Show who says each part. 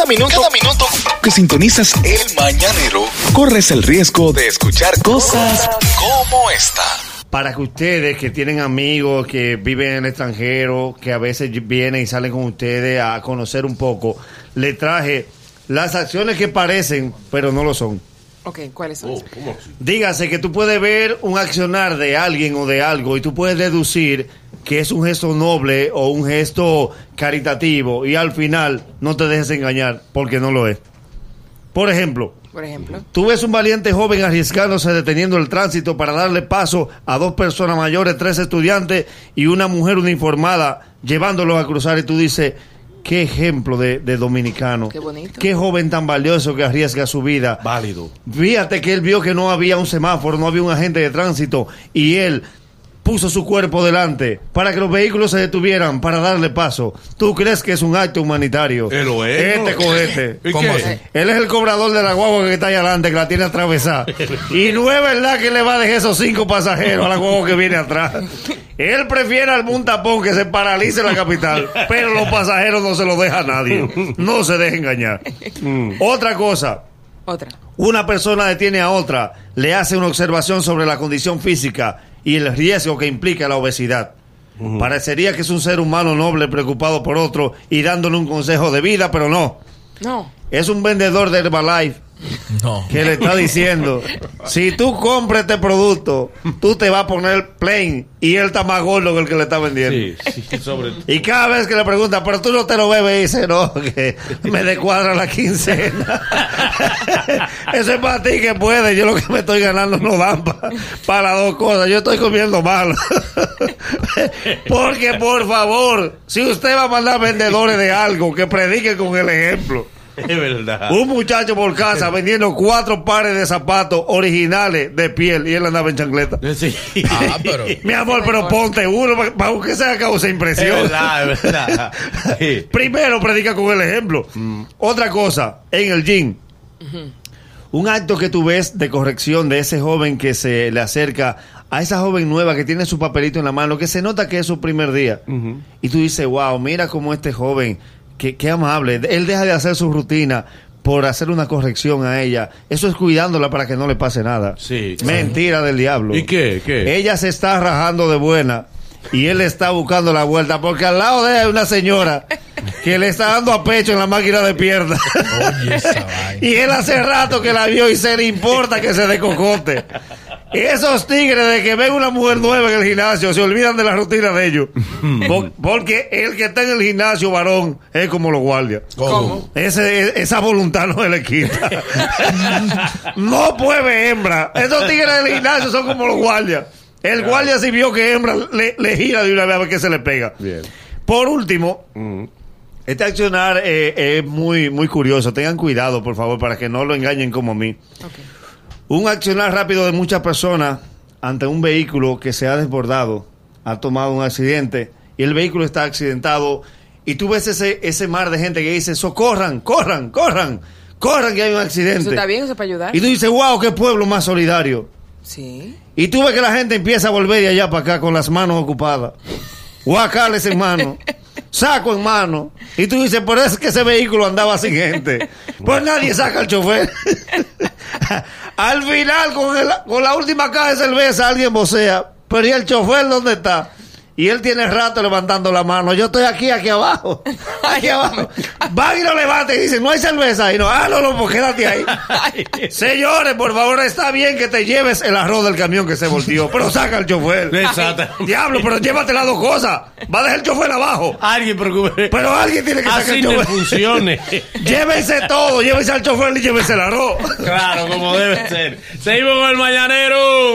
Speaker 1: Cada minuto, cada minuto que sintonizas el mañanero, corres el riesgo de escuchar cosas como esta.
Speaker 2: Para que ustedes que tienen amigos que viven en el extranjero, que a veces vienen y salen con ustedes a conocer un poco, le traje las acciones que parecen, pero no lo son.
Speaker 3: Ok, ¿cuáles son?
Speaker 4: Oh,
Speaker 2: Dígase que tú puedes ver un accionar de alguien o de algo y tú puedes deducir que es un gesto noble o un gesto caritativo y al final no te dejes engañar porque no lo es. Por ejemplo,
Speaker 3: Por ejemplo.
Speaker 2: Tú ves un valiente joven arriesgándose deteniendo el tránsito para darle paso a dos personas mayores, tres estudiantes y una mujer uniformada llevándolos a cruzar y tú dices, qué ejemplo de, de dominicano.
Speaker 3: Qué bonito.
Speaker 2: Qué joven tan valioso que arriesga su vida.
Speaker 4: Válido.
Speaker 2: Fíjate que él vio que no había un semáforo, no había un agente de tránsito y él puso su cuerpo delante para que los vehículos se detuvieran para darle paso. ¿Tú crees que es un acto humanitario?
Speaker 4: Lo es,
Speaker 2: Este.
Speaker 4: ¿Y
Speaker 2: ¿Cómo así? Él es el cobrador de la guagua que está ahí adelante, que la tiene atravesada. y no es verdad que le va a dejar esos cinco pasajeros a la guagua que viene atrás. Él prefiere algún tapón que se paralice la capital, pero los pasajeros no se los deja a nadie. No se deje engañar. Otra cosa,
Speaker 3: Otra.
Speaker 2: una persona detiene a otra, le hace una observación sobre la condición física y el riesgo que implica la obesidad. Parecería que es un ser humano noble preocupado por otro y dándole un consejo de vida, pero no.
Speaker 3: No.
Speaker 2: Es un vendedor de Herbalife
Speaker 5: No.
Speaker 2: que le está diciendo, si tú compras este producto, tú te vas a poner plain y él está más gordo que el que le está vendiendo.
Speaker 4: Sí, sí, sobre
Speaker 2: Y cada vez que le pregunta, pero tú no te lo bebes, dice, no, que me descuadra la quincena. Eso es para ti que puede. Yo lo que me estoy ganando no dan pa- para dos cosas. Yo estoy comiendo mal. Porque, por favor, si usted va a mandar vendedores de algo, que predique con el ejemplo.
Speaker 4: Es verdad.
Speaker 2: Un muchacho por casa vendiendo cuatro pares de zapatos originales de piel y él andaba en chancleta.
Speaker 4: Sí.
Speaker 5: Ah, pero.
Speaker 2: Mi amor, pero ponte uno para, para que sea causa
Speaker 4: Es
Speaker 2: impresión.
Speaker 4: verdad, es verdad. Sí.
Speaker 2: Primero predica con el ejemplo. Otra cosa, en el gym. Un acto que tú ves de corrección de ese joven que se le acerca a esa joven nueva que tiene su papelito en la mano, que se nota que es su primer día. Y tú dices, wow, mira cómo este joven, qué, qué amable. Él deja de hacer su rutina por hacer una corrección a ella. Eso es cuidándola para que no le pase nada.
Speaker 4: Sí.
Speaker 2: Mentira del diablo.
Speaker 4: ¿Y qué? ¿Qué?
Speaker 2: Ella se está rajando de buena y él está buscando la vuelta porque al lado de ella hay una señora que le está dando a pecho en la máquina de piernas.
Speaker 5: Oye, esa vaina.
Speaker 2: y él hace rato que la vio y se le importa que se decocote. Esos tigres de que ven una mujer nueva en el gimnasio se olvidan de la rutina de ellos. Por- porque el que está en el gimnasio varón es como los guardias.
Speaker 5: ¿Cómo?
Speaker 2: Ese, esa voluntad no se le quita. no puede hembra. Esos tigres del gimnasio son como los guardias. El guardia si vio que hembra le, le gira de una vez a ver qué se le pega.
Speaker 4: Bien.
Speaker 2: Por último, este accionar eh, es muy, muy curioso. Tengan cuidado, por favor, para que no lo engañen como a mí.
Speaker 3: Ok.
Speaker 2: Un accionar rápido de muchas personas ante un vehículo que se ha desbordado, ha tomado un accidente y el vehículo está accidentado y tú ves ese, ese mar de gente que dice, socorran, corran, corran, corran que hay un accidente.
Speaker 3: ¿Eso está bien? ¿Eso es para ayudar?
Speaker 2: Y tú dices, wow, qué pueblo más solidario.
Speaker 3: Sí.
Speaker 2: Y tú ves que la gente empieza a volver de allá para acá con las manos ocupadas. Guacales en mano, saco en mano. Y tú dices, por eso es que ese vehículo andaba sin gente. Pues nadie saca al chofer. al final, con, el- con la última caja de cerveza, alguien vocea. Pero ¿y el chofer dónde está? Y él tiene rato levantando la mano. Yo estoy aquí, aquí abajo. Aquí abajo. Van y lo levantan y dicen, no hay cerveza. Y no, ah, no, no, pues quédate ahí. Señores, por favor, está bien que te lleves el arroz del camión que se volteó, pero saca al chofer.
Speaker 4: Exacto.
Speaker 2: Diablo, pero llévate las dos cosas. Va a dejar el chofer abajo.
Speaker 4: Alguien preocupe.
Speaker 2: Pero alguien tiene que sacar
Speaker 4: Así
Speaker 2: el chofer.
Speaker 4: funcione.
Speaker 2: Llévense todo, llévense al chofer y llévense el arroz.
Speaker 4: claro, como debe ser. Seguimos con el mañanero.